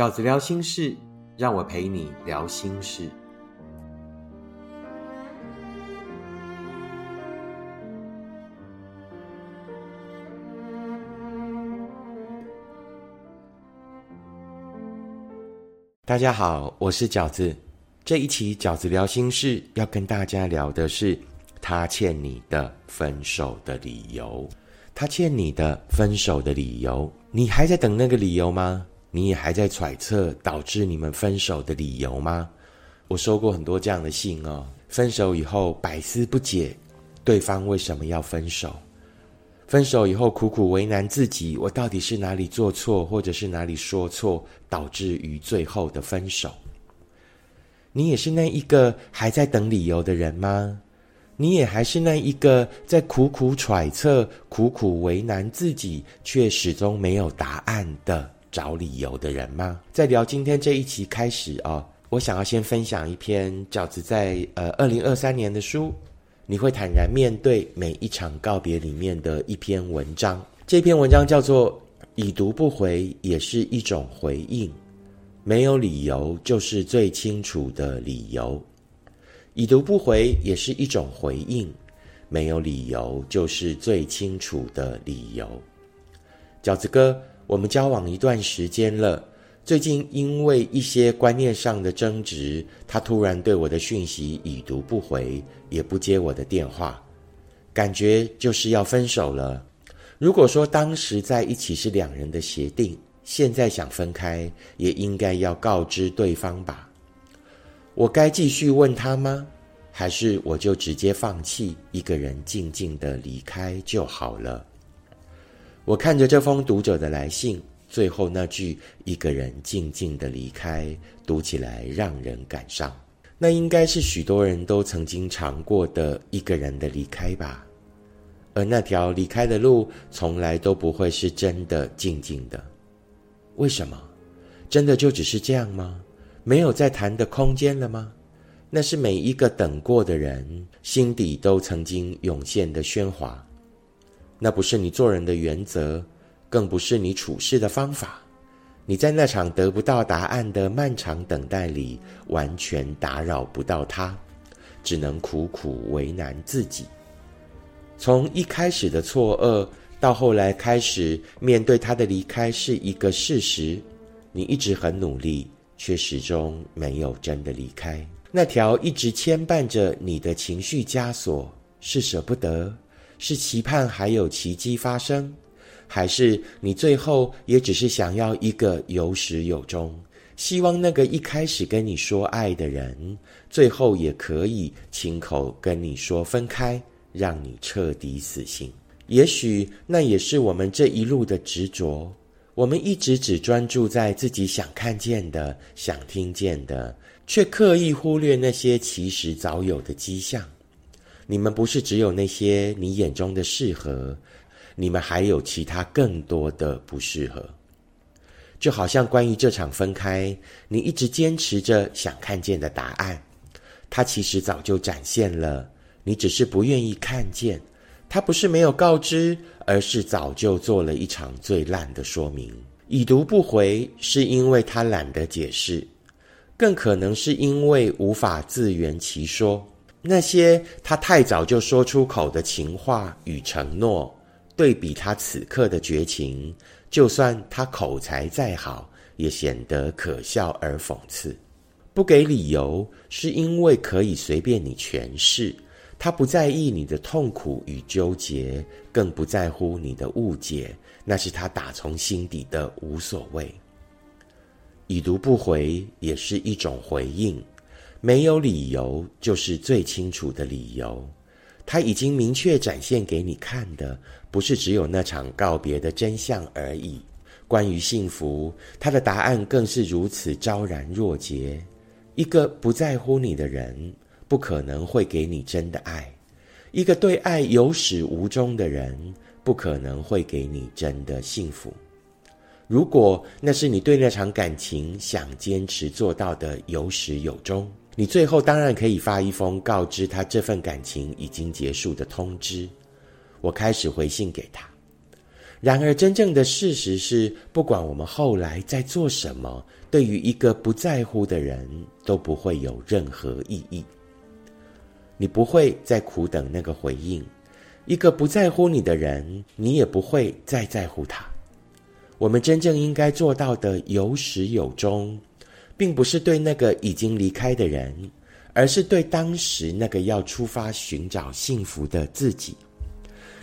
饺子聊心事，让我陪你聊心事。大家好，我是饺子。这一期饺子聊心事要跟大家聊的是他欠你的分手的理由。他欠你的分手的理由，你还在等那个理由吗？你也还在揣测导致你们分手的理由吗？我收过很多这样的信哦。分手以后百思不解，对方为什么要分手？分手以后苦苦为难自己，我到底是哪里做错，或者是哪里说错，导致于最后的分手？你也是那一个还在等理由的人吗？你也还是那一个在苦苦揣测、苦苦为难自己，却始终没有答案的找理由的人吗？在聊今天这一期开始啊，我想要先分享一篇饺子在呃二零二三年的书，你会坦然面对每一场告别里面的一篇文章。这篇文章叫做《已读不回也是一种回应》。没有理由就是最清楚的理由，已读不回也是一种回应。没有理由就是最清楚的理由。饺子哥，我们交往一段时间了，最近因为一些观念上的争执，他突然对我的讯息已读不回，也不接我的电话，感觉就是要分手了。如果说当时在一起是两人的协定。现在想分开，也应该要告知对方吧。我该继续问他吗？还是我就直接放弃，一个人静静的离开就好了？我看着这封读者的来信，最后那句“一个人静静的离开”，读起来让人感伤。那应该是许多人都曾经尝过的一个人的离开吧。而那条离开的路，从来都不会是真的静静的。为什么？真的就只是这样吗？没有再谈的空间了吗？那是每一个等过的人心底都曾经涌现的喧哗。那不是你做人的原则，更不是你处事的方法。你在那场得不到答案的漫长等待里，完全打扰不到他，只能苦苦为难自己。从一开始的错愕。到后来开始面对他的离开是一个事实，你一直很努力，却始终没有真的离开。那条一直牵绊着你的情绪枷锁，是舍不得，是期盼还有奇迹发生，还是你最后也只是想要一个有始有终，希望那个一开始跟你说爱的人，最后也可以亲口跟你说分开，让你彻底死心。也许那也是我们这一路的执着。我们一直只专注在自己想看见的、想听见的，却刻意忽略那些其实早有的迹象。你们不是只有那些你眼中的适合，你们还有其他更多的不适合。就好像关于这场分开，你一直坚持着想看见的答案，它其实早就展现了，你只是不愿意看见。他不是没有告知，而是早就做了一场最烂的说明。已读不回，是因为他懒得解释，更可能是因为无法自圆其说。那些他太早就说出口的情话与承诺，对比他此刻的绝情，就算他口才再好，也显得可笑而讽刺。不给理由，是因为可以随便你诠释。他不在意你的痛苦与纠结，更不在乎你的误解，那是他打从心底的无所谓。已读不回也是一种回应，没有理由就是最清楚的理由。他已经明确展现给你看的，不是只有那场告别的真相而已。关于幸福，他的答案更是如此昭然若揭。一个不在乎你的人。不可能会给你真的爱，一个对爱有始无终的人，不可能会给你真的幸福。如果那是你对那场感情想坚持做到的有始有终，你最后当然可以发一封告知他这份感情已经结束的通知。我开始回信给他，然而，真正的事实是，不管我们后来在做什么，对于一个不在乎的人，都不会有任何意义。你不会再苦等那个回应，一个不在乎你的人，你也不会再在乎他。我们真正应该做到的有始有终，并不是对那个已经离开的人，而是对当时那个要出发寻找幸福的自己。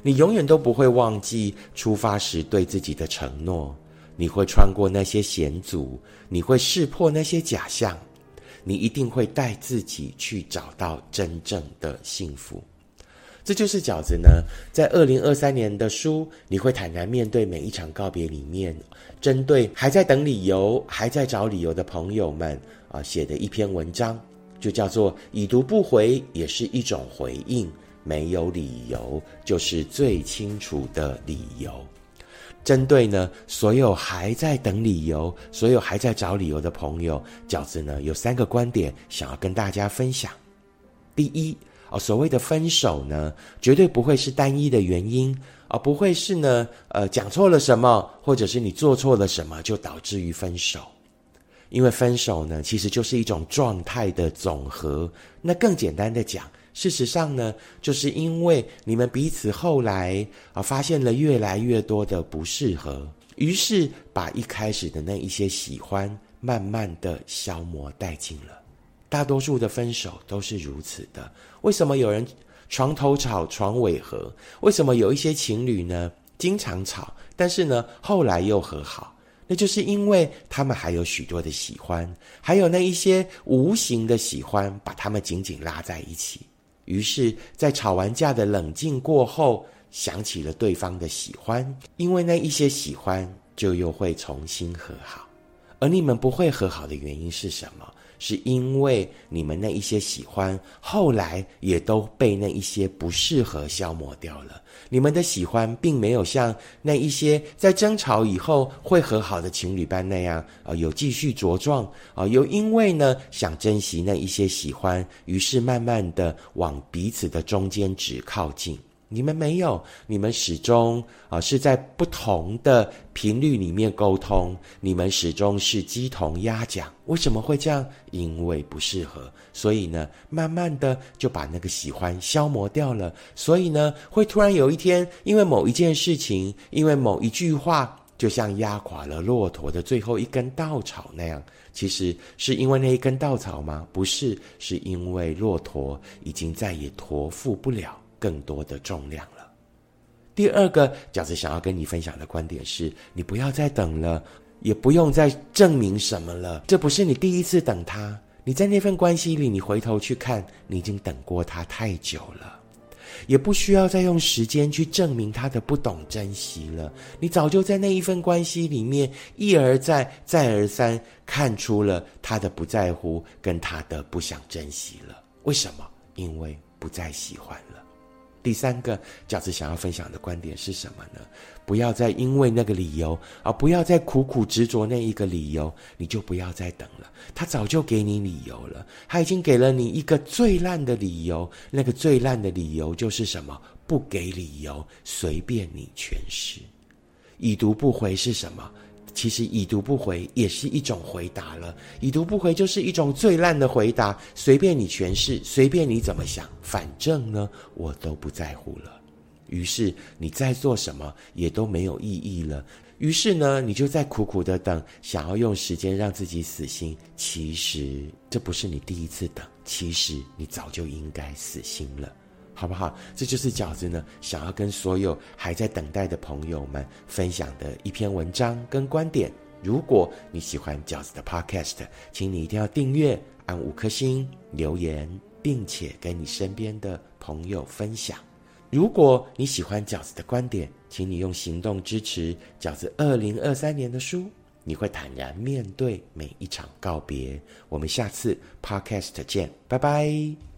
你永远都不会忘记出发时对自己的承诺。你会穿过那些险阻，你会识破那些假象。你一定会带自己去找到真正的幸福，这就是饺子呢。在二零二三年的书，你会坦然面对每一场告别里面，针对还在等理由、还在找理由的朋友们啊，写的一篇文章，就叫做“已读不回也是一种回应”，没有理由就是最清楚的理由。针对呢，所有还在等理由、所有还在找理由的朋友，饺子呢有三个观点想要跟大家分享。第一，哦，所谓的分手呢，绝对不会是单一的原因，而不会是呢，呃，讲错了什么，或者是你做错了什么就导致于分手。因为分手呢，其实就是一种状态的总和。那更简单的讲。事实上呢，就是因为你们彼此后来啊发现了越来越多的不适合，于是把一开始的那一些喜欢慢慢的消磨殆尽了。大多数的分手都是如此的。为什么有人床头吵床尾和？为什么有一些情侣呢经常吵，但是呢后来又和好？那就是因为他们还有许多的喜欢，还有那一些无形的喜欢，把他们紧紧拉在一起。于是，在吵完架的冷静过后，想起了对方的喜欢，因为那一些喜欢，就又会重新和好。而你们不会和好的原因是什么？是因为你们那一些喜欢，后来也都被那一些不适合消磨掉了。你们的喜欢，并没有像那一些在争吵以后会和好的情侣般那样，啊，有继续茁壮，啊，又因为呢想珍惜那一些喜欢，于是慢慢的往彼此的中间值靠近。你们没有，你们始终啊是在不同的频率里面沟通，你们始终是鸡同鸭讲。为什么会这样？因为不适合，所以呢，慢慢的就把那个喜欢消磨掉了。所以呢，会突然有一天，因为某一件事情，因为某一句话，就像压垮了骆驼的最后一根稻草那样。其实是因为那一根稻草吗？不是，是因为骆驼已经再也驮负不了。更多的重量了。第二个饺子想要跟你分享的观点是：你不要再等了，也不用再证明什么了。这不是你第一次等他，你在那份关系里，你回头去看，你已经等过他太久了，也不需要再用时间去证明他的不懂珍惜了。你早就在那一份关系里面一而再、再而三看出了他的不在乎跟他的不想珍惜了。为什么？因为不再喜欢了。第三个饺子想要分享的观点是什么呢？不要再因为那个理由，而不要再苦苦执着那一个理由，你就不要再等了。他早就给你理由了，他已经给了你一个最烂的理由。那个最烂的理由就是什么？不给理由，随便你诠释。已读不回是什么？其实已读不回也是一种回答了，已读不回就是一种最烂的回答，随便你诠释，随便你怎么想，反正呢，我都不在乎了。于是你在做什么也都没有意义了。于是呢，你就在苦苦的等，想要用时间让自己死心。其实这不是你第一次等，其实你早就应该死心了。好不好？这就是饺子呢，想要跟所有还在等待的朋友们分享的一篇文章跟观点。如果你喜欢饺子的 Podcast，请你一定要订阅、按五颗星、留言，并且跟你身边的朋友分享。如果你喜欢饺子的观点，请你用行动支持饺子二零二三年的书。你会坦然面对每一场告别。我们下次 Podcast 见，拜拜。